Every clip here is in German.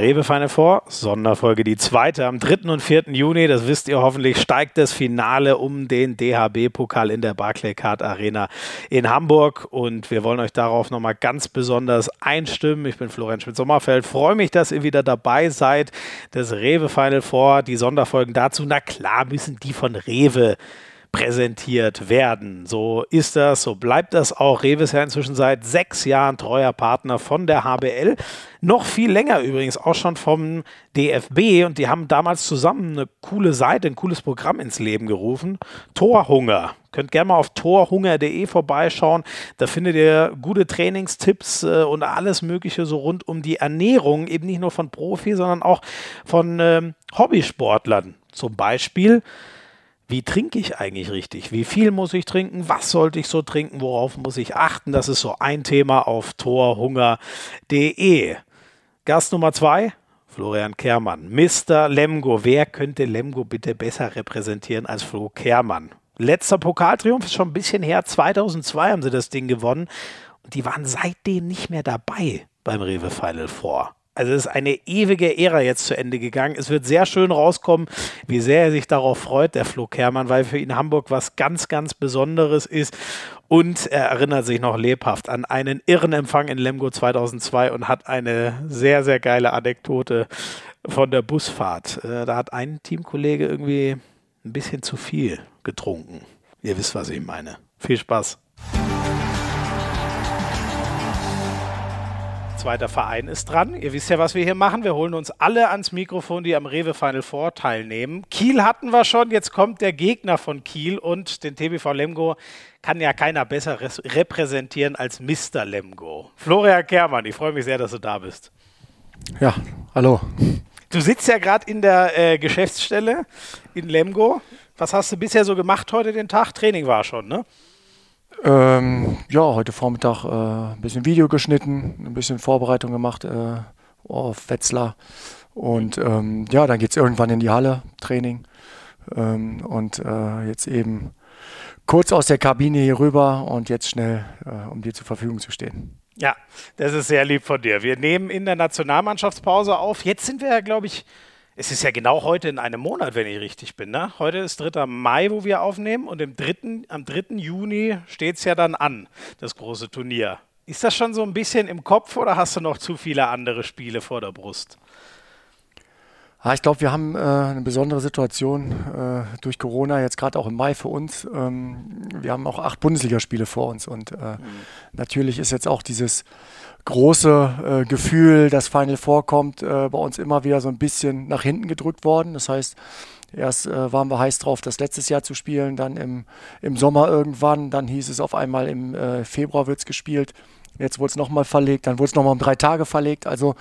Rewe Final Four, Sonderfolge die zweite am 3. und 4. Juni. Das wisst ihr hoffentlich, steigt das Finale um den DHB-Pokal in der Barclaycard Arena in Hamburg. Und wir wollen euch darauf nochmal ganz besonders einstimmen. Ich bin Florian Schmidt-Sommerfeld. Freue mich, dass ihr wieder dabei seid. Das Rewe Final Four, die Sonderfolgen dazu. Na klar müssen die von Rewe präsentiert werden. So ist das, so bleibt das auch. Rewe ist ja inzwischen seit sechs Jahren treuer Partner von der HBL. Noch viel länger übrigens auch schon vom DFB und die haben damals zusammen eine coole Seite, ein cooles Programm ins Leben gerufen. Torhunger. Könnt gerne mal auf torhunger.de vorbeischauen. Da findet ihr gute Trainingstipps äh, und alles Mögliche so rund um die Ernährung, eben nicht nur von Profi, sondern auch von ähm, Hobbysportlern. Zum Beispiel wie trinke ich eigentlich richtig? Wie viel muss ich trinken? Was sollte ich so trinken? Worauf muss ich achten? Das ist so ein Thema auf torhunger.de. Gast Nummer zwei, Florian Kehrmann. Mr. Lemgo. Wer könnte Lemgo bitte besser repräsentieren als Flo Kehrmann? Letzter Pokaltriumph ist schon ein bisschen her. 2002 haben sie das Ding gewonnen. Und die waren seitdem nicht mehr dabei beim Rewe Final Four. Also es ist eine ewige Ära jetzt zu Ende gegangen. Es wird sehr schön rauskommen, wie sehr er sich darauf freut, der Flo Kermann, weil für ihn Hamburg was ganz, ganz Besonderes ist. Und er erinnert sich noch lebhaft an einen irren Empfang in Lemgo 2002 und hat eine sehr, sehr geile Anekdote von der Busfahrt. Äh, da hat ein Teamkollege irgendwie ein bisschen zu viel getrunken. Ihr wisst, was ich meine. Viel Spaß. Zweiter Verein ist dran. Ihr wisst ja, was wir hier machen. Wir holen uns alle ans Mikrofon, die am Rewe Final Four teilnehmen. Kiel hatten wir schon, jetzt kommt der Gegner von Kiel und den TBV Lemgo kann ja keiner besser repräsentieren als Mr. Lemgo. Florian Kermann, ich freue mich sehr, dass du da bist. Ja, hallo. Du sitzt ja gerade in der äh, Geschäftsstelle in Lemgo. Was hast du bisher so gemacht heute den Tag? Training war schon, ne? Ähm, ja, heute Vormittag äh, ein bisschen Video geschnitten, ein bisschen Vorbereitung gemacht äh, auf Wetzlar. Und ähm, ja, dann geht es irgendwann in die Halle, Training. Ähm, und äh, jetzt eben kurz aus der Kabine hier rüber und jetzt schnell, äh, um dir zur Verfügung zu stehen. Ja, das ist sehr lieb von dir. Wir nehmen in der Nationalmannschaftspause auf. Jetzt sind wir ja, glaube ich, es ist ja genau heute in einem Monat, wenn ich richtig bin. Ne? Heute ist 3. Mai, wo wir aufnehmen und im 3., am 3. Juni steht es ja dann an, das große Turnier. Ist das schon so ein bisschen im Kopf oder hast du noch zu viele andere Spiele vor der Brust? Ja, ich glaube, wir haben äh, eine besondere Situation äh, durch Corona, jetzt gerade auch im Mai für uns. Ähm, wir haben auch acht Bundesligaspiele vor uns und äh, mhm. natürlich ist jetzt auch dieses große äh, Gefühl, das Final vorkommt, äh, bei uns immer wieder so ein bisschen nach hinten gedrückt worden. Das heißt, erst äh, waren wir heiß drauf, das letztes Jahr zu spielen, dann im, im Sommer irgendwann, dann hieß es auf einmal im äh, Februar wird es gespielt. Jetzt wurde es nochmal verlegt, dann wurde es nochmal um drei Tage verlegt. Also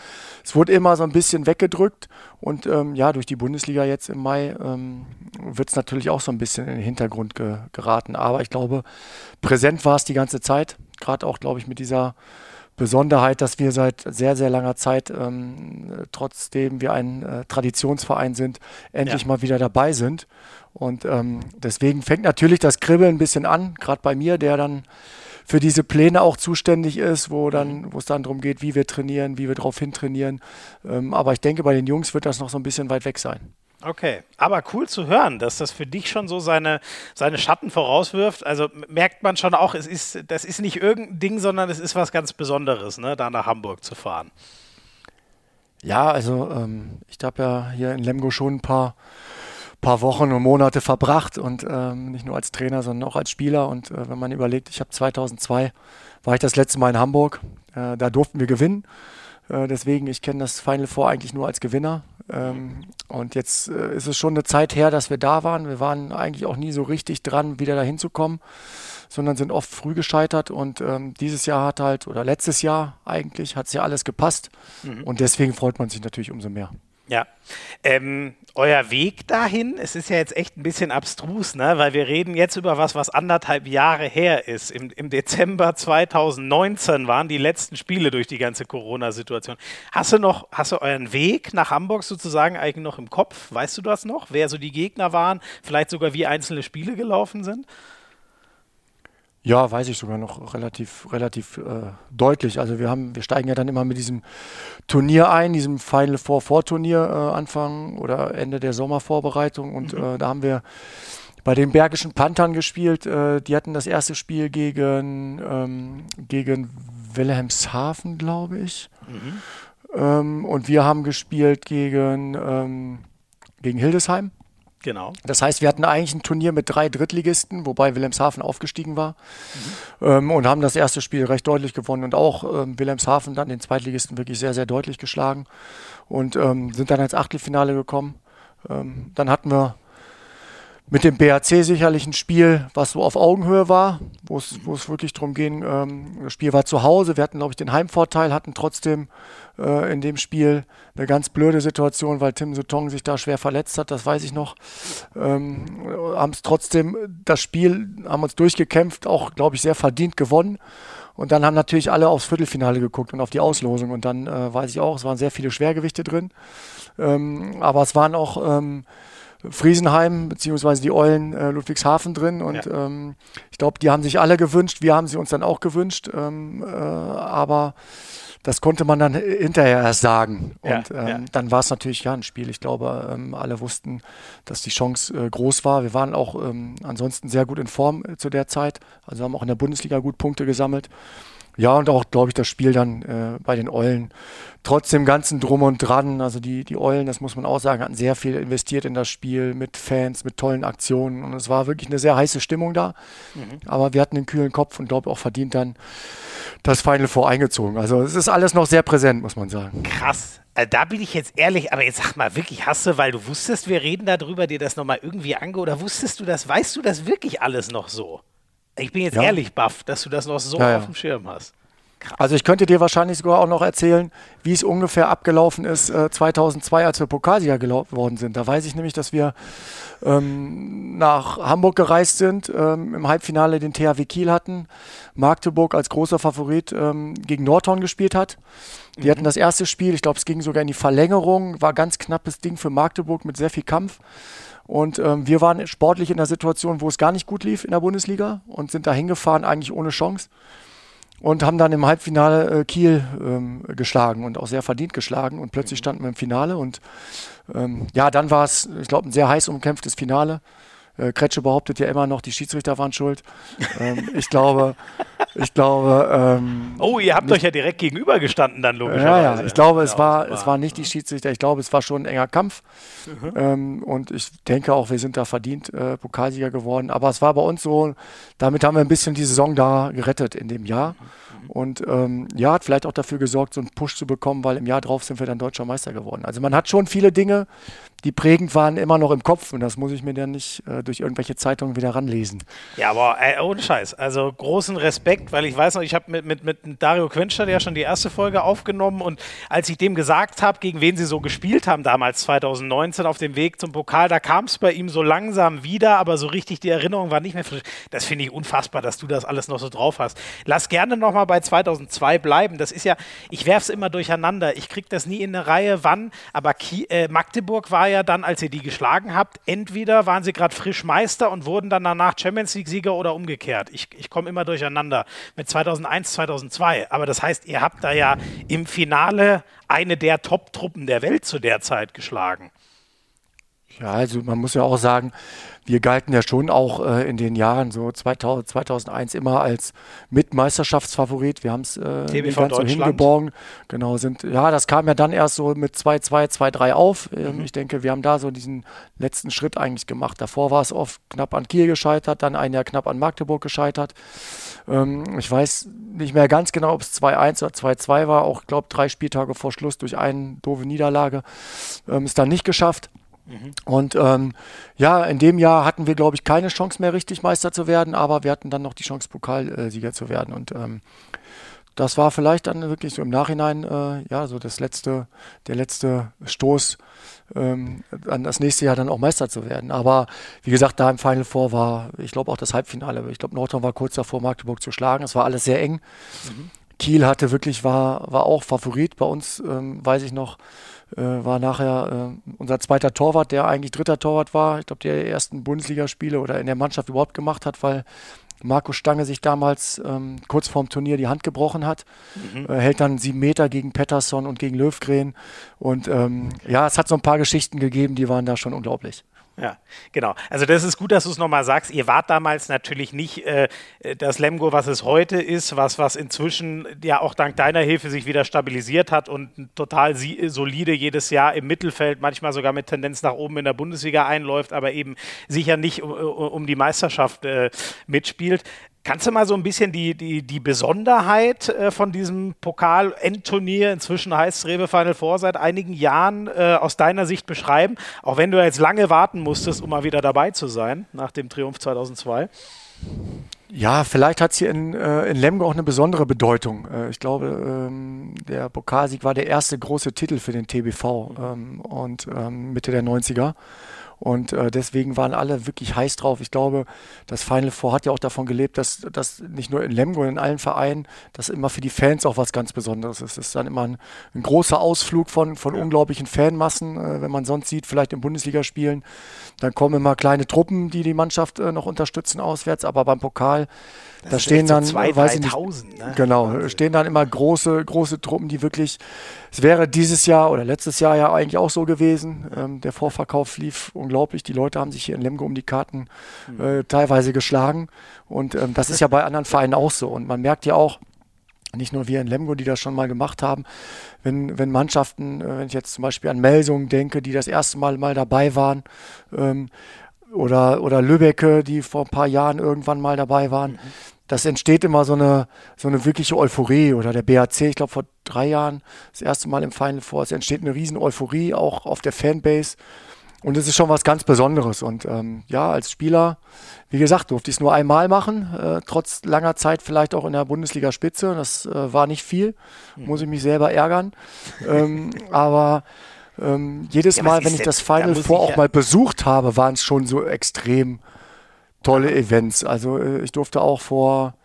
es wurde immer so ein bisschen weggedrückt. Und ähm, ja, durch die Bundesliga jetzt im Mai ähm, wird es natürlich auch so ein bisschen in den Hintergrund ge geraten. Aber ich glaube, präsent war es die ganze Zeit. Gerade auch, glaube ich, mit dieser Besonderheit, dass wir seit sehr, sehr langer Zeit, ähm, trotzdem wir ein äh, Traditionsverein sind, endlich ja. mal wieder dabei sind. Und ähm, deswegen fängt natürlich das Kribbeln ein bisschen an, gerade bei mir, der dann für diese Pläne auch zuständig ist, wo dann, mhm. wo es dann darum geht, wie wir trainieren, wie wir darauf hin trainieren. Ähm, aber ich denke, bei den Jungs wird das noch so ein bisschen weit weg sein. Okay, aber cool zu hören, dass das für dich schon so seine, seine Schatten vorauswirft. Also merkt man schon auch, es ist, das ist nicht irgendein Ding, sondern es ist was ganz Besonderes, ne, da nach Hamburg zu fahren. Ja, also ähm, ich habe ja hier in Lemgo schon ein paar, paar Wochen und Monate verbracht und ähm, nicht nur als Trainer, sondern auch als Spieler. Und äh, wenn man überlegt, ich habe 2002 war ich das letzte Mal in Hamburg, äh, da durften wir gewinnen. Äh, deswegen, ich kenne das Final Four eigentlich nur als Gewinner. Ähm, und jetzt äh, ist es schon eine Zeit her, dass wir da waren. Wir waren eigentlich auch nie so richtig dran, wieder dahin zu kommen, sondern sind oft früh gescheitert. Und ähm, dieses Jahr hat halt, oder letztes Jahr eigentlich, hat es ja alles gepasst. Mhm. Und deswegen freut man sich natürlich umso mehr. Ja. Ähm, euer Weg dahin, es ist ja jetzt echt ein bisschen abstrus, ne? weil wir reden jetzt über was, was anderthalb Jahre her ist. Im, Im, Dezember 2019 waren die letzten Spiele durch die ganze Corona-Situation. Hast du noch, hast du euren Weg nach Hamburg sozusagen eigentlich noch im Kopf? Weißt du das noch? Wer so die Gegner waren? Vielleicht sogar wie einzelne Spiele gelaufen sind? Ja, weiß ich sogar noch relativ, relativ äh, deutlich. Also wir haben, wir steigen ja dann immer mit diesem Turnier ein, diesem Final Four Vorturnier äh, Anfang oder Ende der Sommervorbereitung und mhm. äh, da haben wir bei den Bergischen Panthern gespielt. Äh, die hatten das erste Spiel gegen, ähm, gegen Wilhelmshaven, glaube ich. Mhm. Ähm, und wir haben gespielt gegen, ähm, gegen Hildesheim. Genau. Das heißt, wir hatten eigentlich ein Turnier mit drei Drittligisten, wobei Wilhelmshaven aufgestiegen war. Mhm. Ähm, und haben das erste Spiel recht deutlich gewonnen und auch ähm, Wilhelmshaven dann den Zweitligisten wirklich sehr, sehr deutlich geschlagen und ähm, sind dann ins Achtelfinale gekommen. Ähm, dann hatten wir mit dem BAC sicherlich ein Spiel, was so auf Augenhöhe war, wo es, wirklich darum ging, ähm, das Spiel war zu Hause, wir hatten, glaube ich, den Heimvorteil, hatten trotzdem äh, in dem Spiel eine ganz blöde Situation, weil Tim Sutton sich da schwer verletzt hat, das weiß ich noch. Ähm, haben es trotzdem, das Spiel, haben uns durchgekämpft, auch, glaube ich, sehr verdient gewonnen. Und dann haben natürlich alle aufs Viertelfinale geguckt und auf die Auslosung. Und dann äh, weiß ich auch, es waren sehr viele Schwergewichte drin. Ähm, aber es waren auch ähm, Friesenheim beziehungsweise die Eulen äh, Ludwigshafen drin und ja. ähm, ich glaube, die haben sich alle gewünscht, wir haben sie uns dann auch gewünscht, ähm, äh, aber das konnte man dann hinterher erst sagen. Und ja, ähm, ja. dann war es natürlich ja ein Spiel. Ich glaube, ähm, alle wussten, dass die Chance äh, groß war. Wir waren auch ähm, ansonsten sehr gut in Form äh, zu der Zeit. Also haben auch in der Bundesliga gut Punkte gesammelt. Ja, und auch, glaube ich, das Spiel dann äh, bei den Eulen. Trotz dem ganzen Drum und Dran, also die, die Eulen, das muss man auch sagen, hatten sehr viel investiert in das Spiel mit Fans, mit tollen Aktionen. Und es war wirklich eine sehr heiße Stimmung da. Mhm. Aber wir hatten einen kühlen Kopf und, glaube auch verdient dann das Final Four eingezogen. Also es ist alles noch sehr präsent, muss man sagen. Krass. Also da bin ich jetzt ehrlich, aber jetzt sag mal, wirklich hast du, weil du wusstest, wir reden darüber, dir das nochmal irgendwie ange oder wusstest du das, weißt du das wirklich alles noch so? Ich bin jetzt ja. ehrlich baff, dass du das noch so ja, auf dem Schirm hast. Krass. Also ich könnte dir wahrscheinlich sogar auch noch erzählen, wie es ungefähr abgelaufen ist äh, 2002, als wir Pokalsieger geworden sind. Da weiß ich nämlich, dass wir ähm, nach Hamburg gereist sind, ähm, im Halbfinale den THW Kiel hatten, Magdeburg als großer Favorit ähm, gegen Nordhorn gespielt hat. Die mhm. hatten das erste Spiel, ich glaube, es ging sogar in die Verlängerung, war ganz knappes Ding für Magdeburg mit sehr viel Kampf. Und ähm, wir waren sportlich in der Situation, wo es gar nicht gut lief in der Bundesliga und sind da hingefahren, eigentlich ohne Chance. Und haben dann im Halbfinale äh, Kiel ähm, geschlagen und auch sehr verdient geschlagen. Und plötzlich mhm. standen wir im Finale. Und ähm, ja, dann war es, ich glaube, ein sehr heiß umkämpftes Finale. Äh, Kretsche behauptet ja immer noch, die Schiedsrichter waren schuld. ähm, ich glaube, ich glaube. Ähm, oh, ihr habt nicht, euch ja direkt gegenübergestanden dann logischerweise. Ja, ja. Ich glaube, es war, es war nicht die Schiedsrichter. Ich glaube, es war schon ein enger Kampf. Mhm. Ähm, und ich denke auch, wir sind da verdient äh, Pokalsieger geworden. Aber es war bei uns so, damit haben wir ein bisschen die Saison da gerettet in dem Jahr. Mhm. Und ähm, ja, hat vielleicht auch dafür gesorgt, so einen Push zu bekommen, weil im Jahr drauf sind wir dann deutscher Meister geworden. Also man hat schon viele Dinge, die prägend waren, immer noch im Kopf und das muss ich mir dann nicht äh, durch irgendwelche Zeitungen wieder ranlesen. Ja, aber ey, ohne Scheiß. Also großen Respekt, weil ich weiß noch, ich habe mit, mit, mit Dario Quenstadt ja schon die erste Folge aufgenommen und als ich dem gesagt habe, gegen wen sie so gespielt haben damals 2019 auf dem Weg zum Pokal, da kam es bei ihm so langsam wieder, aber so richtig die Erinnerung war nicht mehr frisch. Das finde ich unfassbar, dass du das alles noch so drauf hast. Lass gerne nochmal bei 2002 bleiben. Das ist ja, ich werfe es immer durcheinander. Ich kriege das nie in eine Reihe, wann, aber Ki äh, Magdeburg war ja ja dann, als ihr die geschlagen habt, entweder waren sie gerade frisch Meister und wurden dann danach Champions League-Sieger oder umgekehrt. Ich, ich komme immer durcheinander mit 2001, 2002. Aber das heißt, ihr habt da ja im Finale eine der Top-Truppen der Welt zu der Zeit geschlagen. Ja, also man muss ja auch sagen, wir galten ja schon auch äh, in den Jahren so 2000, 2001 immer als Mitmeisterschaftsfavorit. Wir haben es äh, nicht ganz so hingeborgen. Genau, sind, ja, das kam ja dann erst so mit 2-2, 2-3 auf. Ähm, mhm. Ich denke, wir haben da so diesen letzten Schritt eigentlich gemacht. Davor war es oft knapp an Kiel gescheitert, dann ein Jahr knapp an Magdeburg gescheitert. Ähm, ich weiß nicht mehr ganz genau, ob es 2-1 oder 2-2 war. Auch, glaube drei Spieltage vor Schluss durch eine doofe Niederlage. Ähm, ist dann nicht geschafft. Mhm. Und ähm, ja, in dem Jahr hatten wir, glaube ich, keine Chance mehr, richtig Meister zu werden, aber wir hatten dann noch die Chance, Pokalsieger zu werden. Und ähm, das war vielleicht dann wirklich so im Nachhinein, äh, ja, so das letzte, der letzte Stoß, ähm, an das nächste Jahr dann auch Meister zu werden. Aber wie gesagt, da im Final Four war, ich glaube, auch das Halbfinale. Ich glaube, Nordhorn war kurz davor, Magdeburg zu schlagen. Es war alles sehr eng. Mhm. Kiel hatte wirklich, war, war auch Favorit. Bei uns, ähm, weiß ich noch, war nachher äh, unser zweiter Torwart, der eigentlich dritter Torwart war. Ich glaube, der ersten Bundesligaspiele oder in der Mannschaft überhaupt gemacht hat, weil Markus Stange sich damals ähm, kurz vorm Turnier die Hand gebrochen hat. Mhm. Äh, hält dann sieben Meter gegen Pettersson und gegen Löwgren. Und ähm, ja, es hat so ein paar Geschichten gegeben, die waren da schon unglaublich. Ja, genau. Also das ist gut, dass du es nochmal sagst. Ihr wart damals natürlich nicht äh, das Lemgo, was es heute ist, was, was inzwischen ja auch dank deiner Hilfe sich wieder stabilisiert hat und total solide jedes Jahr im Mittelfeld, manchmal sogar mit Tendenz nach oben in der Bundesliga einläuft, aber eben sicher nicht um, um die Meisterschaft äh, mitspielt. Kannst du mal so ein bisschen die, die, die Besonderheit äh, von diesem Pokal-Endturnier, inzwischen heißt es Rewe Final Four seit einigen Jahren, äh, aus deiner Sicht beschreiben? Auch wenn du jetzt lange warten musstest, um mal wieder dabei zu sein, nach dem Triumph 2002. Ja, vielleicht hat es hier in, äh, in Lemgo auch eine besondere Bedeutung. Äh, ich glaube, ähm, der Pokalsieg war der erste große Titel für den TBV ähm, und ähm, Mitte der 90er. Und äh, deswegen waren alle wirklich heiß drauf. Ich glaube, das Final Four hat ja auch davon gelebt, dass das nicht nur in Lemgo, in allen Vereinen, dass immer für die Fans auch was ganz Besonderes ist. Es ist dann immer ein, ein großer Ausflug von, von ja. unglaublichen Fanmassen, äh, wenn man sonst sieht, vielleicht in Bundesligaspielen. Dann kommen immer kleine Truppen, die die Mannschaft äh, noch unterstützen auswärts, aber beim Pokal das da stehen dann, so 2, weiß ich nicht, ne? genau, Wahnsinn. stehen dann immer große, große Truppen, die wirklich, es wäre dieses Jahr oder letztes Jahr ja eigentlich auch so gewesen. Ähm, der Vorverkauf lief unglaublich. Die Leute haben sich hier in Lemgo um die Karten mhm. äh, teilweise geschlagen. Und ähm, das ist ja bei anderen Vereinen auch so. Und man merkt ja auch, nicht nur wir in Lemgo, die das schon mal gemacht haben, wenn, wenn Mannschaften, äh, wenn ich jetzt zum Beispiel an Melsungen denke, die das erste Mal mal dabei waren, ähm, oder, oder Lübecke, die vor ein paar Jahren irgendwann mal dabei waren, mhm das entsteht immer so eine, so eine wirkliche Euphorie. Oder der BAC, ich glaube vor drei Jahren, das erste Mal im Final Four, es entsteht eine riesen Euphorie auch auf der Fanbase. Und es ist schon was ganz Besonderes. Und ähm, ja, als Spieler, wie gesagt, durfte ich es nur einmal machen, äh, trotz langer Zeit vielleicht auch in der Bundesliga-Spitze. Das äh, war nicht viel, mhm. muss ich mich selber ärgern. ähm, aber ähm, jedes ja, Mal, wenn ich das Final Four auch ja mal besucht habe, waren es schon so extrem tolle Events. Also äh, ich durfte auch vor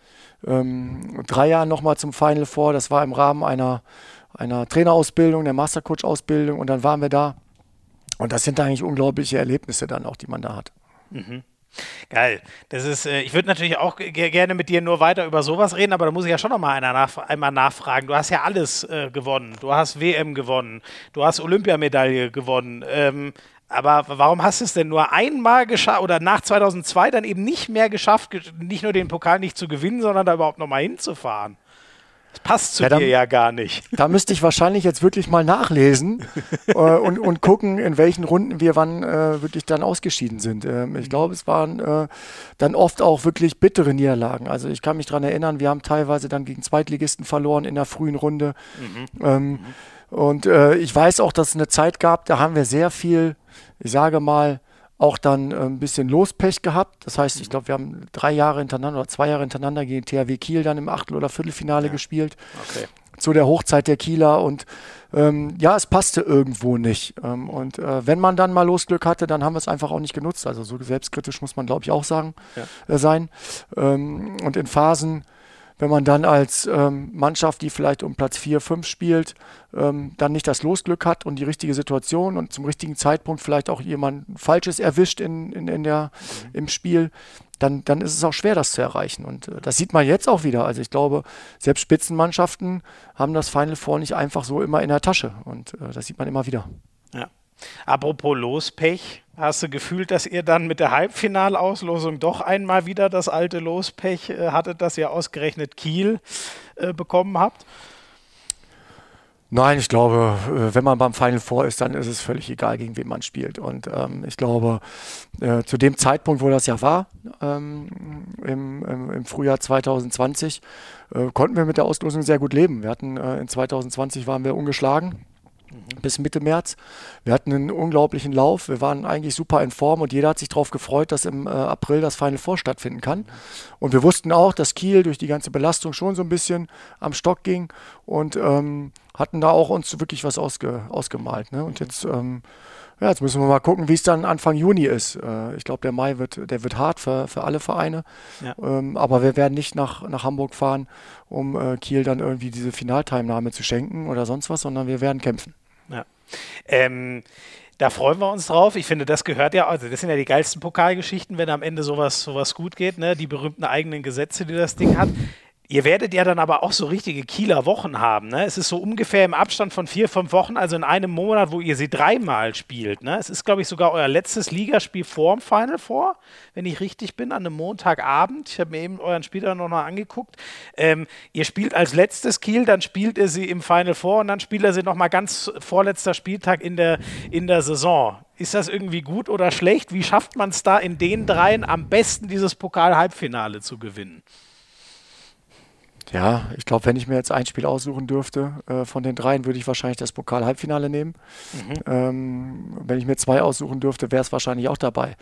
ähm, drei Jahren nochmal zum Final Four. Das war im Rahmen einer, einer Trainerausbildung, der Mastercoach-Ausbildung und dann waren wir da. Und das sind eigentlich unglaubliche Erlebnisse dann auch, die man da hat. Mhm. Geil. Das ist, äh, ich würde natürlich auch gerne mit dir nur weiter über sowas reden, aber da muss ich ja schon noch mal einer nach, einmal nachfragen. Du hast ja alles äh, gewonnen. Du hast WM gewonnen. Du hast Olympiamedaille gewonnen. Ähm, aber warum hast du es denn nur einmal geschafft oder nach 2002 dann eben nicht mehr geschafft, nicht nur den Pokal nicht zu gewinnen, sondern da überhaupt nochmal hinzufahren? Das passt zu ja, dann, dir ja gar nicht. Da müsste ich wahrscheinlich jetzt wirklich mal nachlesen äh, und, und gucken, in welchen Runden wir wann äh, wirklich dann ausgeschieden sind. Ähm, ich glaube, es waren äh, dann oft auch wirklich bittere Niederlagen. Also ich kann mich daran erinnern, wir haben teilweise dann gegen Zweitligisten verloren in der frühen Runde. Mhm. Ähm, mhm. Und äh, ich weiß auch, dass es eine Zeit gab, da haben wir sehr viel ich sage mal, auch dann äh, ein bisschen Lospech gehabt. Das heißt, ich glaube, wir haben drei Jahre hintereinander oder zwei Jahre hintereinander gegen THW Kiel dann im Achtel- oder Viertelfinale ja. gespielt. Okay. Zu der Hochzeit der Kieler und ähm, ja, es passte irgendwo nicht. Ähm, und äh, wenn man dann mal Losglück hatte, dann haben wir es einfach auch nicht genutzt. Also so selbstkritisch muss man, glaube ich, auch sagen, ja. äh, sein. Ähm, und in Phasen, wenn man dann als ähm, Mannschaft, die vielleicht um Platz 4, 5 spielt, ähm, dann nicht das Losglück hat und die richtige Situation und zum richtigen Zeitpunkt vielleicht auch jemand Falsches erwischt in, in, in der, mhm. im Spiel, dann, dann ist es auch schwer, das zu erreichen. Und äh, das sieht man jetzt auch wieder. Also ich glaube, selbst Spitzenmannschaften haben das Final Four nicht einfach so immer in der Tasche. Und äh, das sieht man immer wieder. Ja. Apropos Lospech, hast du gefühlt, dass ihr dann mit der Halbfinalauslosung doch einmal wieder das alte Lospech äh, hattet, dass ihr ausgerechnet Kiel äh, bekommen habt? Nein, ich glaube, äh, wenn man beim Final Four ist, dann ist es völlig egal, gegen wen man spielt. Und ähm, ich glaube, äh, zu dem Zeitpunkt, wo das ja war, ähm, im, im, im, Frühjahr 2020, äh, konnten wir mit der Auslosung sehr gut leben. Wir hatten äh, in 2020 waren wir ungeschlagen Mhm. bis Mitte März. Wir hatten einen unglaublichen Lauf. Wir waren eigentlich super in Form und jeder hat sich darauf gefreut, dass im äh, April das Final Four stattfinden kann. Und wir wussten auch, dass Kiel durch die ganze Belastung schon so ein bisschen am Stock ging und ähm, hatten da auch uns wirklich was ausge, ausgemalt. Ne? Und jetzt, ähm, ja, jetzt müssen wir mal gucken, wie es dann Anfang Juni ist. Äh, ich glaube, der Mai wird, der wird hart für, für alle Vereine. Ja. Ähm, aber wir werden nicht nach, nach Hamburg fahren, um äh, Kiel dann irgendwie diese Finalteilnahme zu schenken oder sonst was, sondern wir werden kämpfen. Ja. Ähm, da freuen wir uns drauf. Ich finde, das gehört ja, also das sind ja die geilsten Pokalgeschichten, wenn am Ende sowas, sowas gut geht, ne? Die berühmten eigenen Gesetze, die das Ding hat. Ihr werdet ja dann aber auch so richtige Kieler Wochen haben. Ne? Es ist so ungefähr im Abstand von vier, fünf Wochen, also in einem Monat, wo ihr sie dreimal spielt. Ne? Es ist, glaube ich, sogar euer letztes Ligaspiel vor dem Final Four, wenn ich richtig bin, an einem Montagabend. Ich habe mir eben euren Spieler noch mal angeguckt. Ähm, ihr spielt als letztes Kiel, dann spielt ihr sie im Final Four und dann spielt er sie noch mal ganz vorletzter Spieltag in der, in der Saison. Ist das irgendwie gut oder schlecht? Wie schafft man es da in den dreien am besten, dieses Pokal-Halbfinale zu gewinnen? Ja, ich glaube, wenn ich mir jetzt ein Spiel aussuchen dürfte äh, von den dreien, würde ich wahrscheinlich das Pokal-Halbfinale nehmen. Mhm. Ähm, wenn ich mir zwei aussuchen dürfte, wäre es wahrscheinlich auch dabei.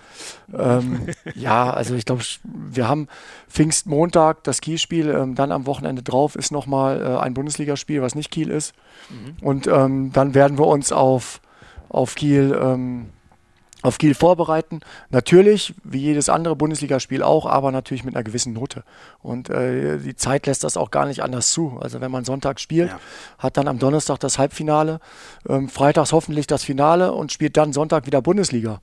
Ähm, ja, also ich glaube, wir haben Pfingstmontag das Kielspiel, ähm, dann am Wochenende drauf ist nochmal äh, ein Bundesligaspiel, was nicht Kiel ist. Mhm. Und ähm, dann werden wir uns auf, auf Kiel ähm, auf Kiel vorbereiten. Natürlich, wie jedes andere Bundesligaspiel auch, aber natürlich mit einer gewissen Note. Und äh, die Zeit lässt das auch gar nicht anders zu. Also wenn man Sonntag spielt, ja. hat dann am Donnerstag das Halbfinale, ähm, freitags hoffentlich das Finale und spielt dann Sonntag wieder Bundesliga.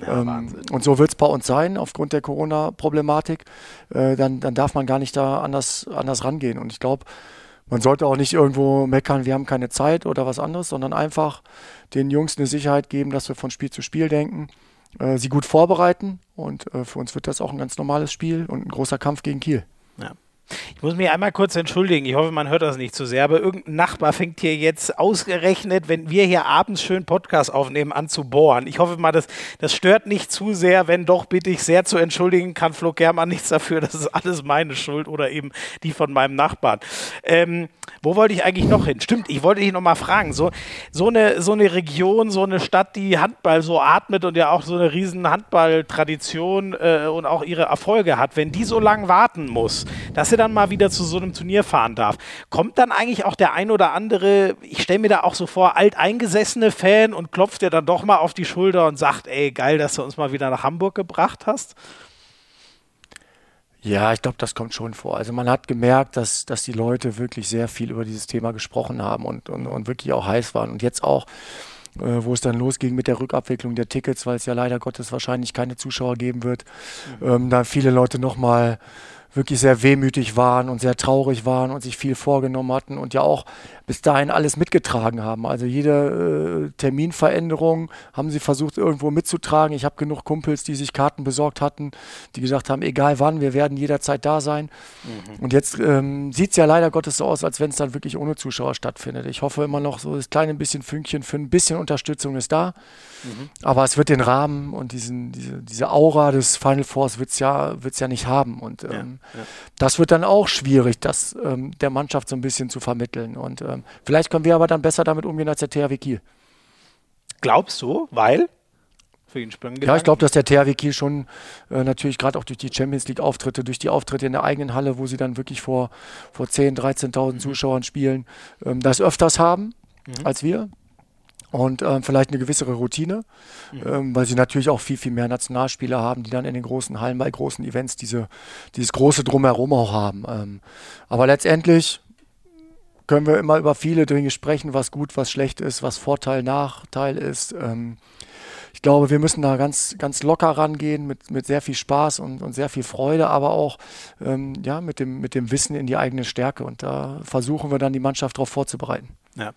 Ja, ähm, und so wird es bei uns sein, aufgrund der Corona-Problematik. Äh, dann, dann darf man gar nicht da anders, anders rangehen. Und ich glaube, man sollte auch nicht irgendwo meckern, wir haben keine Zeit oder was anderes, sondern einfach den Jungs eine Sicherheit geben, dass wir von Spiel zu Spiel denken, äh, sie gut vorbereiten und äh, für uns wird das auch ein ganz normales Spiel und ein großer Kampf gegen Kiel. Ja. Ich muss mich einmal kurz entschuldigen. Ich hoffe, man hört das nicht zu sehr, aber irgendein Nachbar fängt hier jetzt ausgerechnet, wenn wir hier abends schön Podcast aufnehmen, an zu bohren. Ich hoffe mal, das, das stört nicht zu sehr. Wenn doch, bitte ich sehr zu entschuldigen. Kann Flo Germann nichts dafür. Das ist alles meine Schuld oder eben die von meinem Nachbarn. Ähm, wo wollte ich eigentlich noch hin? Stimmt, ich wollte dich noch mal fragen. So, so, eine, so eine Region, so eine Stadt, die Handball so atmet und ja auch so eine riesen Handballtradition äh, und auch ihre Erfolge hat, wenn die so lange warten muss, dass sie dann mal wieder zu so einem Turnier fahren darf. Kommt dann eigentlich auch der ein oder andere, ich stelle mir da auch so vor, alteingesessene Fan und klopft dir dann doch mal auf die Schulter und sagt, ey, geil, dass du uns mal wieder nach Hamburg gebracht hast? Ja, ich glaube, das kommt schon vor. Also man hat gemerkt, dass, dass die Leute wirklich sehr viel über dieses Thema gesprochen haben und, und, und wirklich auch heiß waren. Und jetzt auch, äh, wo es dann losging mit der Rückabwicklung der Tickets, weil es ja leider Gottes wahrscheinlich keine Zuschauer geben wird, mhm. ähm, da viele Leute nochmal wirklich sehr wehmütig waren und sehr traurig waren und sich viel vorgenommen hatten und ja auch bis dahin alles mitgetragen haben. Also jede äh, Terminveränderung haben sie versucht irgendwo mitzutragen. Ich habe genug Kumpels, die sich Karten besorgt hatten, die gesagt haben, egal wann, wir werden jederzeit da sein. Mhm. Und jetzt ähm, sieht es ja leider Gottes so aus, als wenn es dann wirklich ohne Zuschauer stattfindet. Ich hoffe immer noch, so das kleine bisschen Fünkchen für ein bisschen Unterstützung ist da. Mhm. Aber es wird den Rahmen und diesen, diese, diese Aura des Final Fours wird es ja, wird's ja nicht haben. Und ähm, ja, ja. das wird dann auch schwierig, das ähm, der Mannschaft so ein bisschen zu vermitteln. Und ähm, vielleicht können wir aber dann besser damit umgehen als der THW Kiel. Glaubst du? Weil? Für ihn Ja, ich glaube, dass der THW Kiel schon äh, natürlich gerade auch durch die Champions League Auftritte, durch die Auftritte in der eigenen Halle, wo sie dann wirklich vor, vor 10.000, 13.000 mhm. Zuschauern spielen, ähm, das öfters haben mhm. als wir und ähm, vielleicht eine gewissere Routine, mhm. ähm, weil sie natürlich auch viel, viel mehr Nationalspieler haben, die dann in den großen Hallen bei großen Events diese, dieses große Drumherum auch haben. Ähm, aber letztendlich können wir immer über viele Dinge sprechen, was gut, was schlecht ist, was Vorteil, Nachteil ist. Ähm, ich glaube, wir müssen da ganz, ganz locker rangehen, mit, mit sehr viel Spaß und, und sehr viel Freude, aber auch ähm, ja, mit, dem, mit dem Wissen in die eigene Stärke. Und da versuchen wir dann die Mannschaft darauf vorzubereiten. Ja.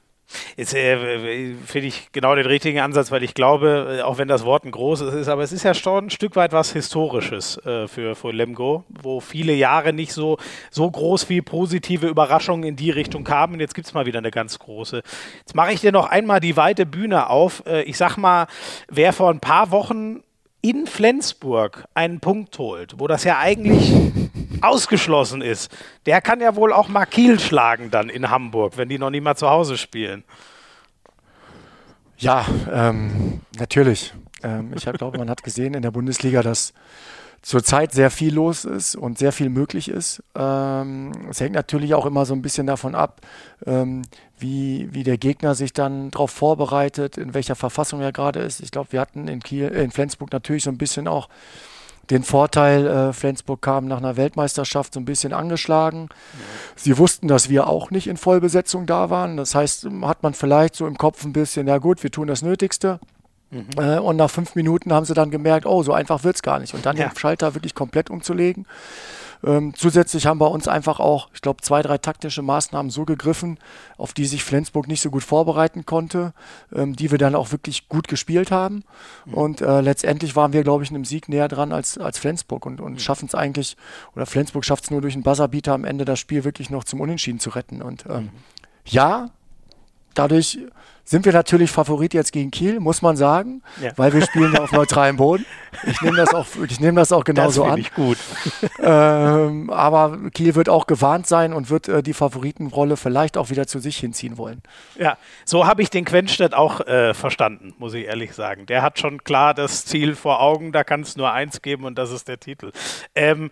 Jetzt äh, finde ich genau den richtigen Ansatz, weil ich glaube, äh, auch wenn das Wort ein großes ist, aber es ist ja schon ein Stück weit was Historisches äh, für, für Lemgo, wo viele Jahre nicht so, so groß wie positive Überraschungen in die Richtung kamen. Jetzt gibt es mal wieder eine ganz große. Jetzt mache ich dir noch einmal die weite Bühne auf. Äh, ich sag mal, wer vor ein paar Wochen in Flensburg einen Punkt holt, wo das ja eigentlich ausgeschlossen ist, der kann ja wohl auch mal Kiel schlagen dann in Hamburg, wenn die noch nie mal zu Hause spielen. Ja, ähm, natürlich. Ähm, ich glaube, man hat gesehen in der Bundesliga, dass zurzeit sehr viel los ist und sehr viel möglich ist. Ähm, es hängt natürlich auch immer so ein bisschen davon ab, ähm, wie, wie der Gegner sich dann darauf vorbereitet, in welcher Verfassung er gerade ist. Ich glaube, wir hatten in Kiel, äh, in Flensburg natürlich so ein bisschen auch den Vorteil, äh, Flensburg kam nach einer Weltmeisterschaft so ein bisschen angeschlagen. Ja. Sie wussten, dass wir auch nicht in Vollbesetzung da waren. Das heißt, hat man vielleicht so im Kopf ein bisschen, ja gut, wir tun das Nötigste. Mhm. Äh, und nach fünf Minuten haben sie dann gemerkt, oh, so einfach wird es gar nicht. Und dann ja. den Schalter wirklich komplett umzulegen. Ähm, zusätzlich haben bei uns einfach auch, ich glaube, zwei, drei taktische Maßnahmen so gegriffen, auf die sich Flensburg nicht so gut vorbereiten konnte, ähm, die wir dann auch wirklich gut gespielt haben. Mhm. Und äh, letztendlich waren wir, glaube ich, einem Sieg näher dran als, als Flensburg und, und mhm. schaffen es eigentlich, oder Flensburg schafft es nur durch einen Buzzerbeater am Ende das Spiel wirklich noch zum Unentschieden zu retten. Und ähm, mhm. ja, dadurch sind wir natürlich Favorit jetzt gegen Kiel, muss man sagen, ja. weil wir spielen ja auf neutralem Boden. Ich nehme das auch, ich nehme das auch genauso das an. Ich gut. Ähm, aber Kiel wird auch gewarnt sein und wird äh, die Favoritenrolle vielleicht auch wieder zu sich hinziehen wollen. Ja, so habe ich den Quenstedt auch äh, verstanden, muss ich ehrlich sagen. Der hat schon klar das Ziel vor Augen, da kann es nur eins geben und das ist der Titel. Ähm,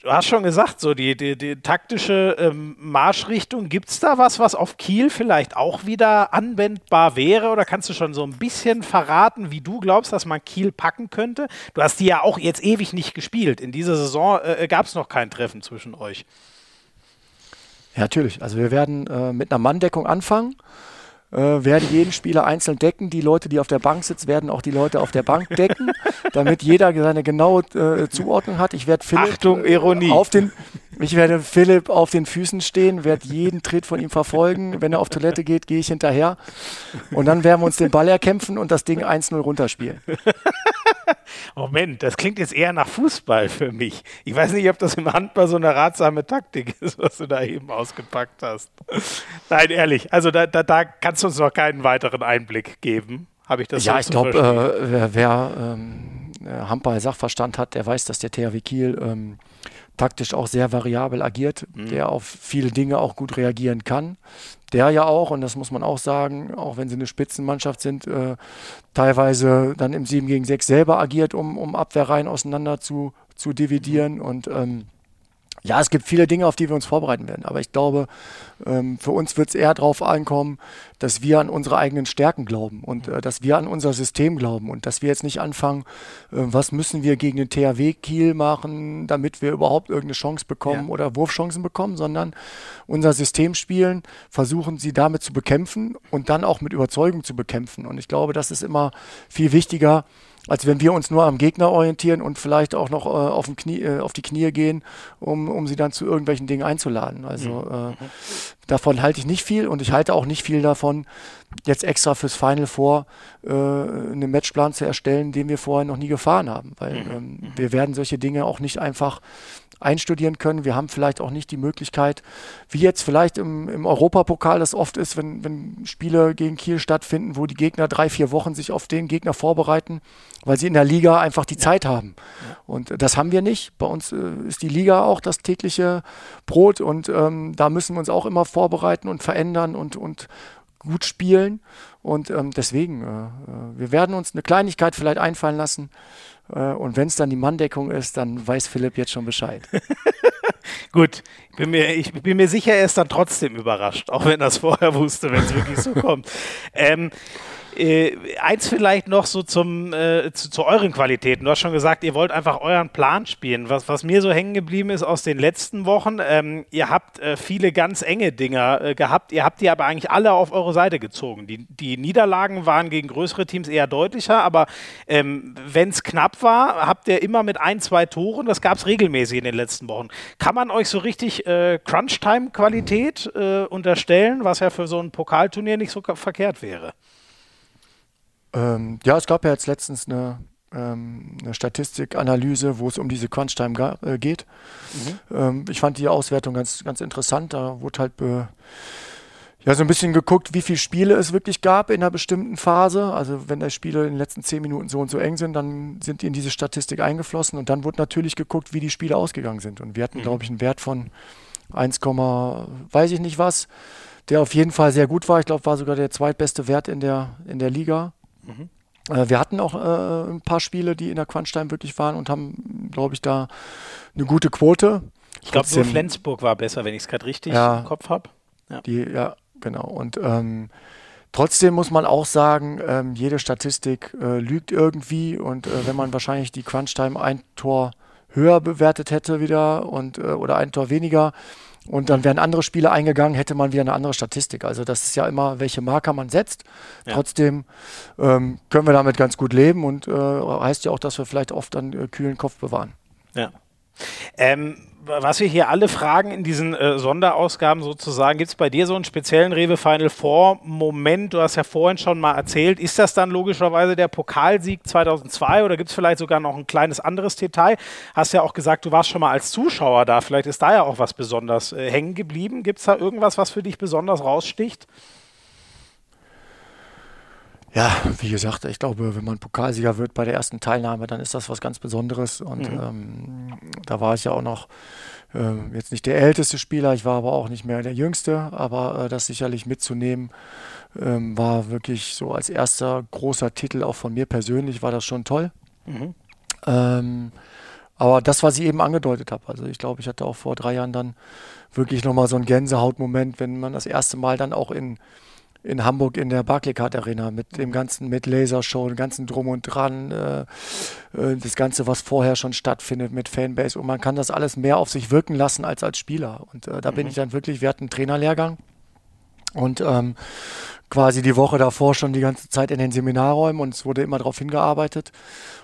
Du hast schon gesagt, so die, die, die taktische ähm, Marschrichtung, gibt es da was, was auf Kiel vielleicht auch wieder anwendbar wäre? Oder kannst du schon so ein bisschen verraten, wie du glaubst, dass man Kiel packen könnte? Du hast die ja auch jetzt ewig nicht gespielt. In dieser Saison äh, gab es noch kein Treffen zwischen euch. Ja, natürlich. Also wir werden äh, mit einer Manndeckung anfangen äh, werde jeden Spieler einzeln decken. Die Leute, die auf der Bank sitzen, werden auch die Leute auf der Bank decken, damit jeder seine genaue äh, Zuordnung hat. Ich werde Philipp Achtung, Ironie. auf den ich werde Philipp auf den Füßen stehen, werde jeden Tritt von ihm verfolgen. Wenn er auf Toilette geht, gehe ich hinterher. Und dann werden wir uns den Ball erkämpfen und das Ding 1-0 runterspielen. Moment, das klingt jetzt eher nach Fußball für mich. Ich weiß nicht, ob das im Handball so eine ratsame Taktik ist, was du da eben ausgepackt hast. Nein, ehrlich, also da, da, da kannst du uns noch keinen weiteren Einblick geben. Habe ich das Ja, ich glaube, äh, wer, wer ähm, Handball-Sachverstand hat, der weiß, dass der THW Kiel ähm, taktisch auch sehr variabel agiert, mhm. der auf viele Dinge auch gut reagieren kann. Der ja auch, und das muss man auch sagen, auch wenn sie eine Spitzenmannschaft sind, äh, teilweise dann im 7 gegen 6 selber agiert, um, um Abwehrreihen auseinander zu, zu dividieren. Mhm. Und ähm, ja, es gibt viele Dinge, auf die wir uns vorbereiten werden. Aber ich glaube, ähm, für uns wird es eher darauf ankommen, dass wir an unsere eigenen Stärken glauben und äh, dass wir an unser System glauben und dass wir jetzt nicht anfangen, äh, was müssen wir gegen den THW Kiel machen, damit wir überhaupt irgendeine Chance bekommen ja. oder Wurfchancen bekommen, sondern unser System spielen, versuchen sie damit zu bekämpfen und dann auch mit Überzeugung zu bekämpfen. Und ich glaube, das ist immer viel wichtiger, als wenn wir uns nur am Gegner orientieren und vielleicht auch noch äh, auf, Knie, äh, auf, die Knie gehen, um, um sie dann zu irgendwelchen Dingen einzuladen. Also mhm. Davon halte ich nicht viel und ich halte auch nicht viel davon, jetzt extra fürs Final Four äh, einen Matchplan zu erstellen, den wir vorher noch nie gefahren haben. Weil mhm. ähm, wir werden solche Dinge auch nicht einfach einstudieren können. Wir haben vielleicht auch nicht die Möglichkeit, wie jetzt vielleicht im, im Europapokal das oft ist, wenn, wenn Spiele gegen Kiel stattfinden, wo die Gegner drei, vier Wochen sich auf den Gegner vorbereiten, weil sie in der Liga einfach die ja. Zeit haben. Ja. Und das haben wir nicht. Bei uns äh, ist die Liga auch das tägliche Brot und ähm, da müssen wir uns auch immer vorbereiten und verändern und, und gut spielen. Und ähm, deswegen, äh, äh wir werden uns eine Kleinigkeit vielleicht einfallen lassen, äh, und wenn es dann die Manndeckung ist, dann weiß Philipp jetzt schon Bescheid. Gut, bin mir, ich bin mir sicher, er ist dann trotzdem überrascht, auch wenn er es vorher wusste, wenn es wirklich so kommt. Ähm, äh, eins vielleicht noch so zum, äh, zu, zu, euren Qualitäten. Du hast schon gesagt, ihr wollt einfach euren Plan spielen. Was, was mir so hängen geblieben ist aus den letzten Wochen, ähm, ihr habt äh, viele ganz enge Dinger äh, gehabt. Ihr habt die aber eigentlich alle auf eure Seite gezogen. Die, die Niederlagen waren gegen größere Teams eher deutlicher, aber ähm, wenn es knapp war, habt ihr immer mit ein, zwei Toren. Das gab es regelmäßig in den letzten Wochen. Kann man euch so richtig äh, Crunch-Time-Qualität äh, unterstellen, was ja für so ein Pokalturnier nicht so verkehrt wäre? Ähm, ja, es gab ja jetzt letztens eine, ähm, eine Statistikanalyse, wo es um diese Crunch-Time äh, geht. Mhm. Ähm, ich fand die Auswertung ganz, ganz interessant. Da wurde halt ja, so ein bisschen geguckt, wie viele Spiele es wirklich gab in einer bestimmten Phase. Also wenn die Spiele in den letzten zehn Minuten so und so eng sind, dann sind die in diese Statistik eingeflossen. Und dann wurde natürlich geguckt, wie die Spiele ausgegangen sind. Und wir hatten, mhm. glaube ich, einen Wert von 1, weiß ich nicht was, der auf jeden Fall sehr gut war. Ich glaube, war sogar der zweitbeste Wert in der, in der Liga. Mhm. Äh, wir hatten auch äh, ein paar Spiele, die in der Quantstein wirklich waren und haben, glaube ich, da eine gute Quote. Ich glaube, nur Flensburg war besser, wenn ich es gerade richtig ja, im Kopf habe. Ja. ja, genau. Und ähm, Trotzdem muss man auch sagen, ähm, jede Statistik äh, lügt irgendwie und äh, wenn man wahrscheinlich die Crunch-Time ein Tor höher bewertet hätte wieder und äh, oder ein Tor weniger und dann wären andere Spiele eingegangen, hätte man wieder eine andere Statistik. Also das ist ja immer, welche Marker man setzt. Ja. Trotzdem ähm, können wir damit ganz gut leben und äh, heißt ja auch, dass wir vielleicht oft einen äh, kühlen Kopf bewahren. Ja. Ähm, was wir hier alle fragen in diesen äh, Sonderausgaben sozusagen, gibt es bei dir so einen speziellen Rewe Final Four Moment? Du hast ja vorhin schon mal erzählt. Ist das dann logischerweise der Pokalsieg 2002 oder gibt es vielleicht sogar noch ein kleines anderes Detail? Hast ja auch gesagt, du warst schon mal als Zuschauer da. Vielleicht ist da ja auch was besonders äh, hängen geblieben. Gibt es da irgendwas, was für dich besonders raussticht? Ja, wie gesagt, ich glaube, wenn man Pokalsieger wird bei der ersten Teilnahme, dann ist das was ganz Besonderes. Und mhm. ähm, da war ich ja auch noch äh, jetzt nicht der älteste Spieler, ich war aber auch nicht mehr der jüngste, aber äh, das sicherlich mitzunehmen, ähm, war wirklich so als erster großer Titel auch von mir persönlich, war das schon toll. Mhm. Ähm, aber das, was ich eben angedeutet habe, also ich glaube, ich hatte auch vor drei Jahren dann wirklich nochmal so einen Gänsehautmoment, wenn man das erste Mal dann auch in in Hamburg in der Barclaycard Arena mit dem ganzen, mit Lasershow, dem ganzen Drum und Dran, äh, äh, das Ganze, was vorher schon stattfindet mit Fanbase und man kann das alles mehr auf sich wirken lassen als als Spieler. Und äh, da mhm. bin ich dann wirklich, wir hatten einen Trainerlehrgang und ähm, quasi die Woche davor schon die ganze Zeit in den Seminarräumen und es wurde immer darauf hingearbeitet.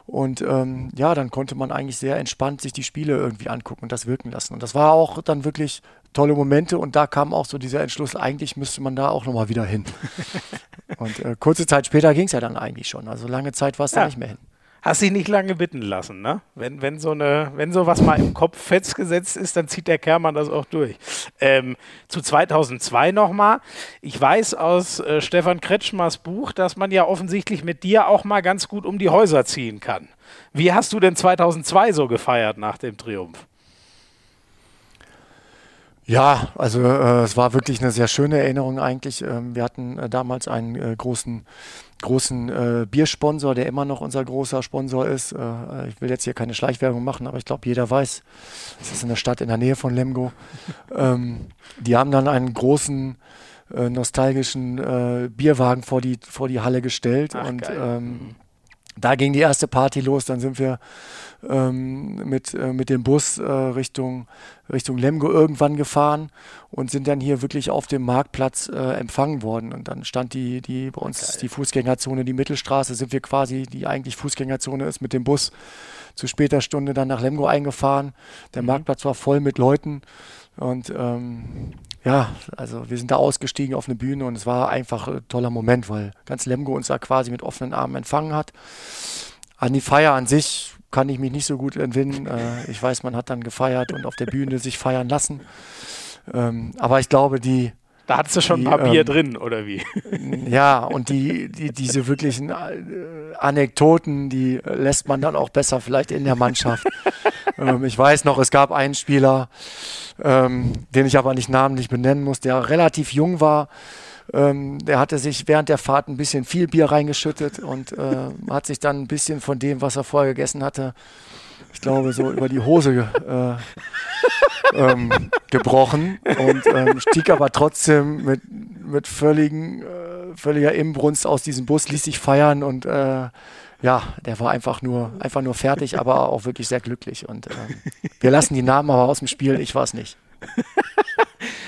Und ähm, ja, dann konnte man eigentlich sehr entspannt sich die Spiele irgendwie angucken und das wirken lassen. Und das war auch dann wirklich tolle Momente und da kam auch so dieser Entschluss, eigentlich müsste man da auch nochmal wieder hin. und äh, kurze Zeit später ging es ja dann eigentlich schon. Also lange Zeit war es ja. da nicht mehr hin hast dich nicht lange bitten lassen, ne? Wenn, wenn, so eine, wenn sowas mal im Kopf festgesetzt ist, dann zieht der Kermann das auch durch. Ähm, zu 2002 nochmal. Ich weiß aus äh, Stefan Kretschmers Buch, dass man ja offensichtlich mit dir auch mal ganz gut um die Häuser ziehen kann. Wie hast du denn 2002 so gefeiert nach dem Triumph? Ja, also äh, es war wirklich eine sehr schöne Erinnerung eigentlich. Ähm, wir hatten äh, damals einen äh, großen großen äh, Biersponsor, der immer noch unser großer Sponsor ist. Äh, ich will jetzt hier keine Schleichwerbung machen, aber ich glaube, jeder weiß, es ist eine Stadt in der Nähe von Lemgo. ähm, die haben dann einen großen äh, nostalgischen äh, Bierwagen vor die, vor die Halle gestellt Ach, und ähm, mhm. Da ging die erste Party los. Dann sind wir ähm, mit, äh, mit dem Bus äh, Richtung, Richtung Lemgo irgendwann gefahren und sind dann hier wirklich auf dem Marktplatz äh, empfangen worden. Und dann stand die, die bei uns Geil. die Fußgängerzone, die Mittelstraße, sind wir quasi, die eigentlich Fußgängerzone ist, mit dem Bus zu später Stunde dann nach Lemgo eingefahren. Der mhm. Marktplatz war voll mit Leuten. Und ähm, ja, also wir sind da ausgestiegen auf eine Bühne und es war einfach ein toller Moment, weil ganz Lemgo uns da quasi mit offenen Armen empfangen hat. An die Feier an sich kann ich mich nicht so gut entwinden. Äh, ich weiß, man hat dann gefeiert und auf der Bühne sich feiern lassen. Ähm, aber ich glaube, die. Da hattest du schon die, ein paar Bier ähm, drin, oder wie? Ja, und die, die, diese wirklichen äh, Anekdoten, die lässt man dann auch besser vielleicht in der Mannschaft. ähm, ich weiß noch, es gab einen Spieler, ähm, den ich aber nicht namentlich benennen muss, der relativ jung war. Ähm, der hatte sich während der Fahrt ein bisschen viel Bier reingeschüttet und äh, hat sich dann ein bisschen von dem, was er vorher gegessen hatte, ich glaube, so über die Hose äh, ähm, gebrochen und ähm, stieg aber trotzdem mit, mit völligen, äh, völliger Imbrunst aus diesem Bus, ließ sich feiern und äh, ja, der war einfach nur, einfach nur fertig, aber auch wirklich sehr glücklich. Und ähm, wir lassen die Namen aber aus dem Spiel, ich war es nicht.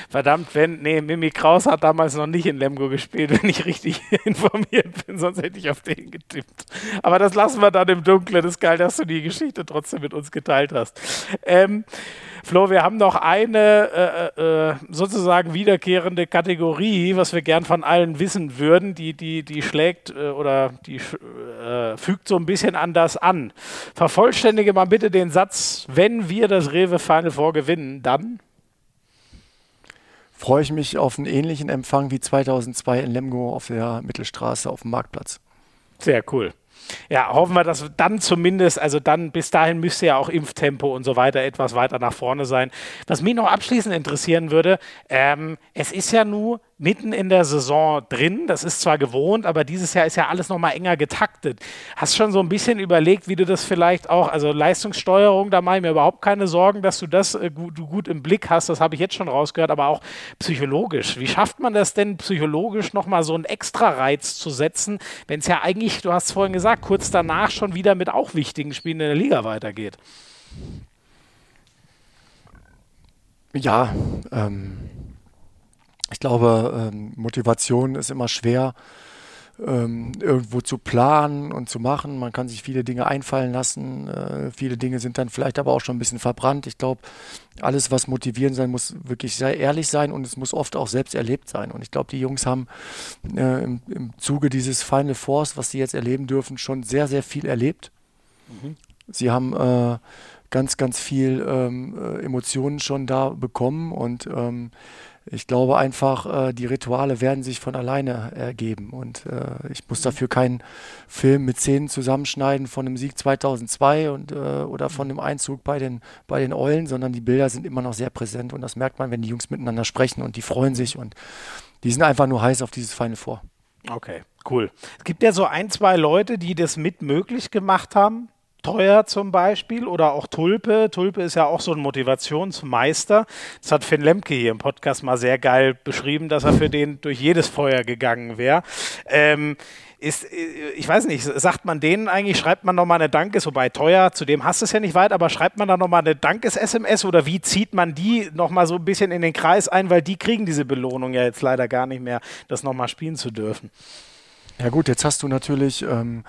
Verdammt, wenn, nee, Mimi Kraus hat damals noch nicht in Lemgo gespielt, wenn ich richtig informiert bin, sonst hätte ich auf den getippt. Aber das lassen wir dann im Dunkeln. Das ist geil, dass du die Geschichte trotzdem mit uns geteilt hast. Ähm, Flo, wir haben noch eine äh, äh, äh sozusagen wiederkehrende Kategorie, was wir gern von allen wissen würden. Die, die, die schlägt äh, oder die äh, fügt so ein bisschen anders an. Vervollständige mal bitte den Satz, wenn wir das Rewe Final Four gewinnen, dann freue ich mich auf einen ähnlichen Empfang wie 2002 in Lemgo auf der Mittelstraße auf dem Marktplatz. Sehr cool. Ja, hoffen wir, dass dann zumindest, also dann bis dahin müsste ja auch Impftempo und so weiter etwas weiter nach vorne sein. Was mich noch abschließend interessieren würde, ähm, es ist ja nur mitten in der Saison drin. Das ist zwar gewohnt, aber dieses Jahr ist ja alles nochmal enger getaktet. Hast schon so ein bisschen überlegt, wie du das vielleicht auch, also Leistungssteuerung, da mache ich mir überhaupt keine Sorgen, dass du das äh, gut, du gut im Blick hast. Das habe ich jetzt schon rausgehört, aber auch psychologisch. Wie schafft man das denn psychologisch nochmal so einen Extra-Reiz zu setzen, wenn es ja eigentlich, du hast es vorhin gesagt, kurz danach schon wieder mit auch wichtigen Spielen in der Liga weitergeht? Ja, ähm, ich glaube, ähm, Motivation ist immer schwer ähm, irgendwo zu planen und zu machen. Man kann sich viele Dinge einfallen lassen. Äh, viele Dinge sind dann vielleicht aber auch schon ein bisschen verbrannt. Ich glaube, alles, was motivierend sein muss, wirklich sehr ehrlich sein und es muss oft auch selbst erlebt sein. Und ich glaube, die Jungs haben äh, im, im, Zuge dieses Final Force, was sie jetzt erleben dürfen, schon sehr, sehr viel erlebt. Mhm. Sie haben äh, ganz, ganz viel ähm, äh, Emotionen schon da bekommen und ähm, ich glaube einfach, äh, die Rituale werden sich von alleine ergeben. Und äh, ich muss dafür keinen Film mit Szenen zusammenschneiden von dem Sieg 2002 und, äh, oder von dem Einzug bei den, bei den Eulen, sondern die Bilder sind immer noch sehr präsent. Und das merkt man, wenn die Jungs miteinander sprechen und die freuen sich und die sind einfach nur heiß auf dieses Final Four. Okay, cool. Es gibt ja so ein, zwei Leute, die das mit möglich gemacht haben. Teuer zum Beispiel oder auch Tulpe. Tulpe ist ja auch so ein Motivationsmeister. Das hat Finn Lemke hier im Podcast mal sehr geil beschrieben, dass er für den durch jedes Feuer gegangen wäre. Ähm, ist, äh, ich weiß nicht, sagt man denen eigentlich, schreibt man nochmal eine Dankes, wobei teuer, zu dem hast du es ja nicht weit, aber schreibt man da nochmal eine Dankes-SMS oder wie zieht man die nochmal so ein bisschen in den Kreis ein, weil die kriegen diese Belohnung ja jetzt leider gar nicht mehr, das nochmal spielen zu dürfen. Ja gut, jetzt hast du natürlich ähm,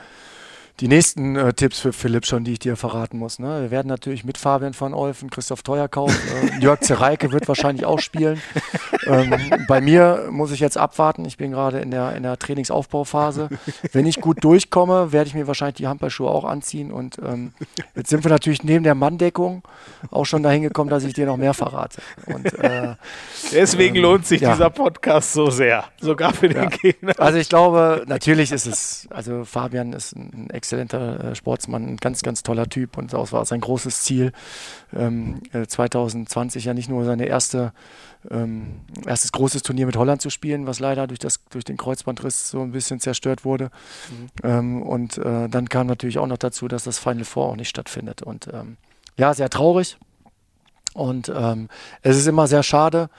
die nächsten äh, Tipps für Philipp schon, die ich dir verraten muss. Ne? Wir werden natürlich mit Fabian van Olfen, Christoph Teuerkauf, äh, Jörg Zereike wird wahrscheinlich auch spielen. Ähm, bei mir muss ich jetzt abwarten. Ich bin gerade in der, in der Trainingsaufbauphase. Wenn ich gut durchkomme, werde ich mir wahrscheinlich die Handballschuhe auch anziehen. Und ähm, jetzt sind wir natürlich neben der Manndeckung auch schon dahin gekommen, dass ich dir noch mehr verrate. Und, äh, Deswegen ähm, lohnt sich ja. dieser Podcast so sehr, sogar für den ja. Gegner. Also ich glaube, natürlich ist es, also Fabian ist ein exzellenter äh, Sportsmann, ein ganz, ganz toller Typ und das war sein großes Ziel, ähm, 2020 äh, ja nicht nur seine erste ähm, erstes großes Turnier mit Holland zu spielen, was leider durch, das, durch den Kreuzbandriss so ein bisschen zerstört wurde. Mhm. Ähm, und äh, dann kam natürlich auch noch dazu, dass das Final Four auch nicht stattfindet. Und ähm, ja, sehr traurig. Und ähm, es ist immer sehr schade,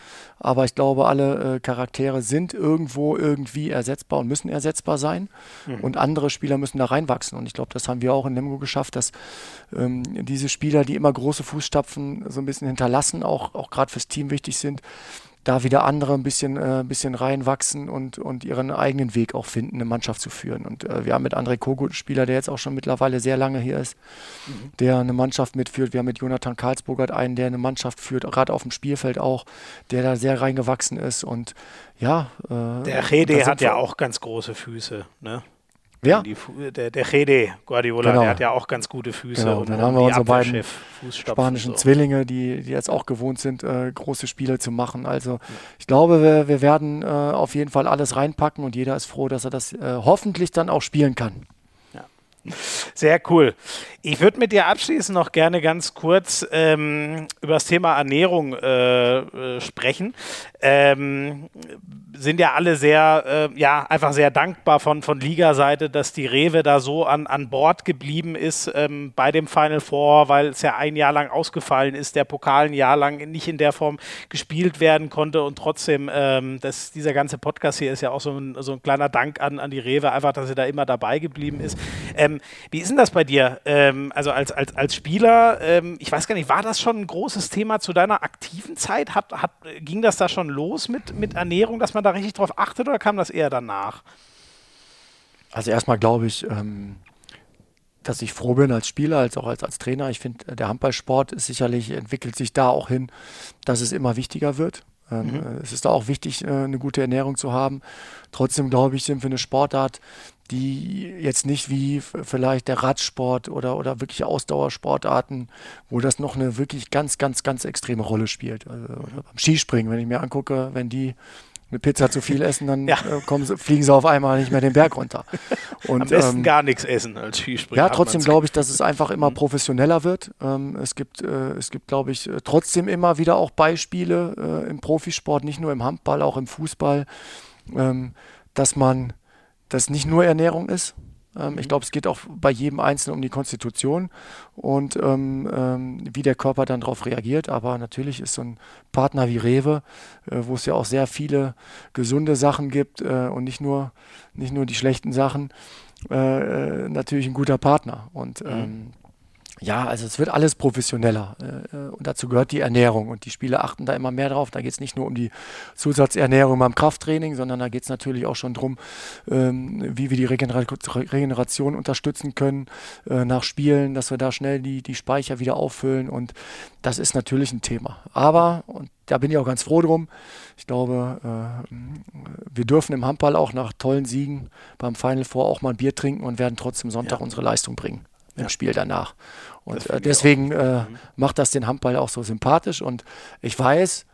aber ich glaube, alle äh, Charaktere sind irgendwo irgendwie ersetzbar und müssen ersetzbar sein. Mhm. Und andere Spieler müssen da reinwachsen. Und ich glaube, das haben wir auch in Lemgo geschafft, dass ähm, diese Spieler, die immer große Fußstapfen so ein bisschen hinterlassen, auch, auch gerade fürs Team wichtig sind, da wieder andere ein bisschen, äh, bisschen reinwachsen und, und ihren eigenen Weg auch finden, eine Mannschaft zu führen. Und äh, wir haben mit André Kogut einen Spieler, der jetzt auch schon mittlerweile sehr lange hier ist, mhm. der eine Mannschaft mitführt. Wir haben mit Jonathan Karlsburgert einen, der eine Mannschaft führt, gerade auf dem Spielfeld auch, der da sehr reingewachsen ist. Und ja. Äh, der Rede hat ja auch ganz große Füße, ne? Wer? Die, der, der Gede Guardiola, genau. der hat ja auch ganz gute Füße. Genau. Und dann haben wir unsere beiden spanischen so. Zwillinge, die, die jetzt auch gewohnt sind, äh, große Spiele zu machen. Also ich glaube, wir, wir werden äh, auf jeden Fall alles reinpacken und jeder ist froh, dass er das äh, hoffentlich dann auch spielen kann. Sehr cool. Ich würde mit dir abschließend noch gerne ganz kurz ähm, über das Thema Ernährung äh, äh, sprechen. Ähm, sind ja alle sehr, äh, ja, einfach sehr dankbar von, von Liga-Seite, dass die Rewe da so an, an Bord geblieben ist ähm, bei dem Final Four, weil es ja ein Jahr lang ausgefallen ist, der Pokal ein Jahr lang nicht in der Form gespielt werden konnte und trotzdem, ähm, das, dieser ganze Podcast hier ist ja auch so ein, so ein kleiner Dank an, an die Rewe, einfach, dass sie da immer dabei geblieben ist. Ähm, wie ist denn das bei dir? Ähm, also als, als, als Spieler, ähm, ich weiß gar nicht, war das schon ein großes Thema zu deiner aktiven Zeit? Hat, hat, ging das da schon los mit, mit Ernährung, dass man da richtig drauf achtet oder kam das eher danach? Also erstmal glaube ich, ähm, dass ich froh bin als Spieler, als auch als, als Trainer. Ich finde, der Handballsport ist sicherlich, entwickelt sich da auch hin, dass es immer wichtiger wird. Ähm, mhm. Es ist da auch wichtig, äh, eine gute Ernährung zu haben. Trotzdem glaube ich, sind wir eine Sportart, die jetzt nicht wie vielleicht der Radsport oder, oder wirklich Ausdauersportarten, wo das noch eine wirklich ganz, ganz, ganz extreme Rolle spielt. Also beim Skispringen, wenn ich mir angucke, wenn die eine Pizza zu viel essen, dann ja. äh, kommen, fliegen sie auf einmal nicht mehr den Berg runter. Und, Am besten ähm, gar nichts essen als Skispringer. Ja, trotzdem glaube ich, dass es einfach immer mhm. professioneller wird. Ähm, es gibt, äh, es gibt, glaube ich, äh, trotzdem immer wieder auch Beispiele äh, im Profisport, nicht nur im Handball, auch im Fußball, ähm, dass man, das nicht nur Ernährung ist, ähm, ich mhm. glaube, es geht auch bei jedem Einzelnen um die Konstitution und ähm, ähm, wie der Körper dann darauf reagiert. Aber natürlich ist so ein Partner wie Rewe, äh, wo es ja auch sehr viele gesunde Sachen gibt äh, und nicht nur, nicht nur die schlechten Sachen, äh, äh natürlich ein guter Partner. Und mhm. Ja, also es wird alles professioneller äh, äh, und dazu gehört die Ernährung und die Spieler achten da immer mehr drauf. Da geht es nicht nur um die Zusatzernährung beim Krafttraining, sondern da geht es natürlich auch schon darum, ähm, wie wir die Regenera Regeneration unterstützen können äh, nach Spielen, dass wir da schnell die, die Speicher wieder auffüllen und das ist natürlich ein Thema. Aber, und da bin ich auch ganz froh drum, ich glaube, äh, wir dürfen im Handball auch nach tollen Siegen beim Final Four auch mal ein Bier trinken und werden trotzdem Sonntag ja. unsere Leistung bringen im ja. Spiel danach. Und äh, deswegen äh, mhm. macht das den Handball auch so sympathisch. Und ich weiß,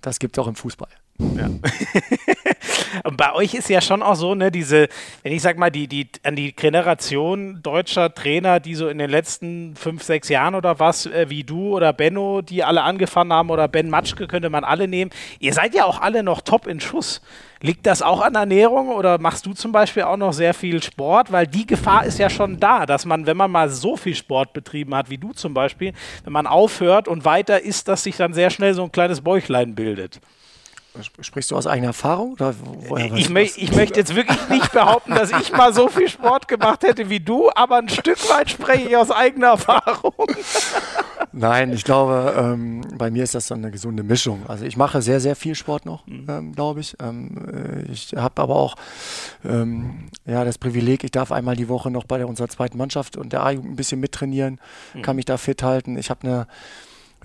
das gibt es auch im Fußball. Ja. Und bei euch ist ja schon auch so, ne, diese, wenn ich sag mal, die, die, an die Generation deutscher Trainer, die so in den letzten fünf, sechs Jahren oder was, äh, wie du oder Benno, die alle angefangen haben, oder Ben Matschke könnte man alle nehmen. Ihr seid ja auch alle noch top in Schuss. Liegt das auch an Ernährung oder machst du zum Beispiel auch noch sehr viel Sport? Weil die Gefahr ist ja schon da, dass man, wenn man mal so viel Sport betrieben hat wie du zum Beispiel, wenn man aufhört und weiter isst, dass sich dann sehr schnell so ein kleines Bäuchlein bildet. Sprichst du aus eigener Erfahrung? ich, mö ich möchte jetzt wirklich nicht behaupten, dass ich mal so viel Sport gemacht hätte wie du, aber ein Stück weit spreche ich aus eigener Erfahrung. Nein, ich glaube, ähm, bei mir ist das so eine gesunde Mischung. Also ich mache sehr, sehr viel Sport noch, mhm. ähm, glaube ich. Ähm, äh, ich habe aber auch ähm, ja, das Privileg, ich darf einmal die Woche noch bei der, unserer zweiten Mannschaft und der A-Jugend ein bisschen mittrainieren, mhm. kann mich da fit halten. Ich habe eine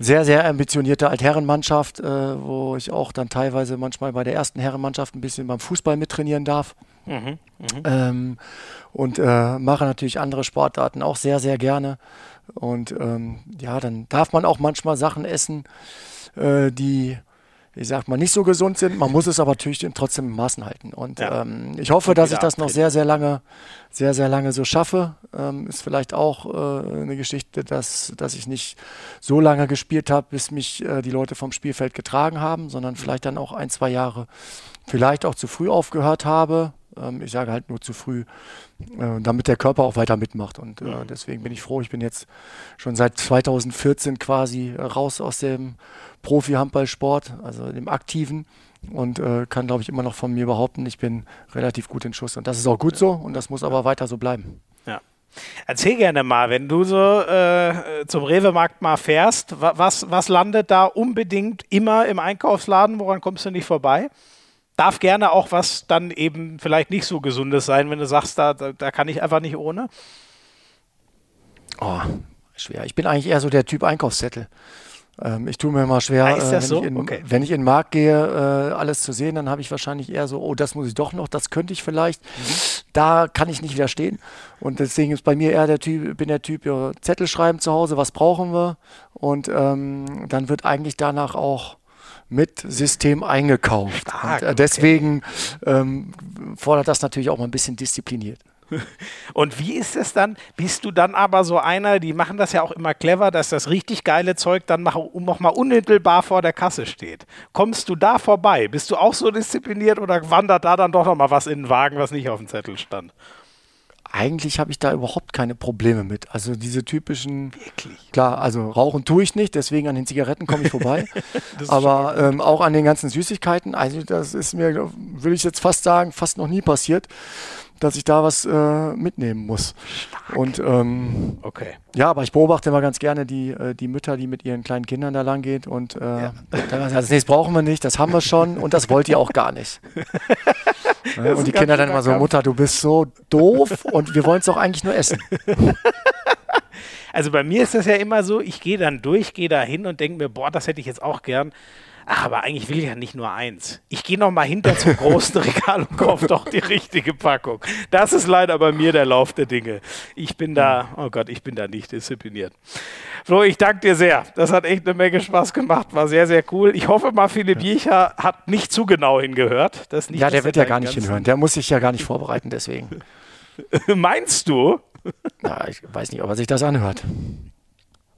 sehr, sehr ambitionierte Altherrenmannschaft, äh, wo ich auch dann teilweise manchmal bei der ersten Herrenmannschaft ein bisschen beim Fußball mittrainieren darf. Mhm, mh. ähm, und äh, mache natürlich andere Sportarten auch sehr, sehr gerne. Und ähm, ja, dann darf man auch manchmal Sachen essen, äh, die ich sag mal, nicht so gesund sind. Man muss es aber natürlich trotzdem in Maßen halten. Und ja. ähm, ich hoffe, dass ich das noch sehr, sehr lange, sehr, sehr lange so schaffe. Ähm, ist vielleicht auch äh, eine Geschichte, dass, dass ich nicht so lange gespielt habe, bis mich äh, die Leute vom Spielfeld getragen haben, sondern vielleicht dann auch ein, zwei Jahre vielleicht auch zu früh aufgehört habe. Ähm, ich sage halt nur zu früh, äh, damit der Körper auch weiter mitmacht. Und äh, mhm. deswegen bin ich froh. Ich bin jetzt schon seit 2014 quasi raus aus dem Profi-Handballsport, also dem aktiven. Und äh, kann, glaube ich, immer noch von mir behaupten, ich bin relativ gut in Schuss. Und das ist auch gut so und das muss aber weiter so bleiben. Ja. Erzähl gerne mal, wenn du so äh, zum Rewe-Markt mal fährst, was, was landet da unbedingt immer im Einkaufsladen? Woran kommst du nicht vorbei? Darf gerne auch was dann eben vielleicht nicht so gesundes sein, wenn du sagst, da, da, da kann ich einfach nicht ohne? Oh, schwer. Ich bin eigentlich eher so der Typ Einkaufszettel. Ähm, ich tue mir mal schwer, ah, äh, wenn, so? ich in, okay. wenn, ich in, den Markt gehe, äh, alles zu sehen, dann habe ich wahrscheinlich eher so, oh, das muss ich doch noch, das könnte ich vielleicht. Mhm. Da kann ich nicht widerstehen. Und deswegen ist bei mir eher der Typ, bin der Typ, ja, Zettel schreiben zu Hause, was brauchen wir? Und ähm, dann wird eigentlich danach auch mit System eingekauft. Stark, und, äh, deswegen okay. ähm, fordert das natürlich auch mal ein bisschen diszipliniert. Und wie ist es dann? Bist du dann aber so einer, die machen das ja auch immer clever, dass das richtig geile Zeug dann noch mal unmittelbar vor der Kasse steht. Kommst du da vorbei? Bist du auch so diszipliniert oder wandert da dann doch noch mal was in den Wagen, was nicht auf dem Zettel stand? Eigentlich habe ich da überhaupt keine Probleme mit. Also diese typischen, Wirklich? klar, also rauchen tue ich nicht, deswegen an den Zigaretten komme ich vorbei. Aber ähm, auch an den ganzen Süßigkeiten, also das ist mir, würde ich jetzt fast sagen, fast noch nie passiert dass ich da was äh, mitnehmen muss. Stark. Und ähm, okay. ja, aber ich beobachte immer ganz gerne die, äh, die Mütter, die mit ihren kleinen Kindern da lang geht und äh, ja. dann, das nächste brauchen wir nicht, das haben wir schon und das wollt ihr auch gar nicht. ja, und die Kinder dann immer so, Mutter, du bist so doof und wir wollen es doch eigentlich nur essen. Also bei mir ist das ja immer so, ich gehe dann durch, gehe da hin und denke mir, boah, das hätte ich jetzt auch gern. Ach, aber eigentlich will ich ja nicht nur eins. Ich gehe noch mal hinter zum großen Regal und kaufe doch die richtige Packung. Das ist leider bei mir der Lauf der Dinge. Ich bin da, oh Gott, ich bin da nicht diszipliniert. Flo, ich danke dir sehr. Das hat echt eine Menge Spaß gemacht. War sehr, sehr cool. Ich hoffe mal, Philipp Jecher hat nicht zu genau hingehört. Das nicht, ja, der wird ja gar nicht hinhören. Der muss sich ja gar nicht vorbereiten, deswegen. Meinst du? Na, ich weiß nicht, ob er sich das anhört.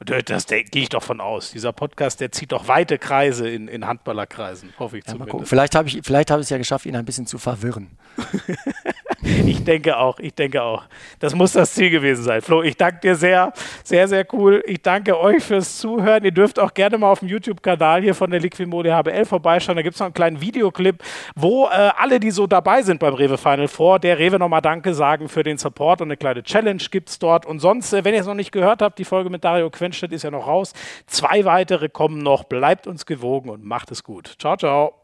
Das, gehe ich doch von aus. Dieser Podcast, der zieht doch weite Kreise in, in Handballerkreisen, hoffe ich ja, zumindest. Vielleicht habe ich, vielleicht hab ich es ja geschafft, ihn ein bisschen zu verwirren. ich denke auch, ich denke auch. Das muss das Ziel gewesen sein. Flo, ich danke dir sehr, sehr, sehr cool. Ich danke euch fürs Zuhören. Ihr dürft auch gerne mal auf dem YouTube-Kanal hier von der Liquimode HBL vorbeischauen. Da gibt es noch einen kleinen Videoclip, wo äh, alle, die so dabei sind beim Rewe Final Four, der Rewe nochmal Danke sagen für den Support und eine kleine Challenge gibt es dort. Und sonst, äh, wenn ihr es noch nicht gehört habt, die Folge mit Dario Quenstedt ist ja noch raus. Zwei weitere kommen noch. Bleibt uns gewogen und macht es gut. Ciao, ciao.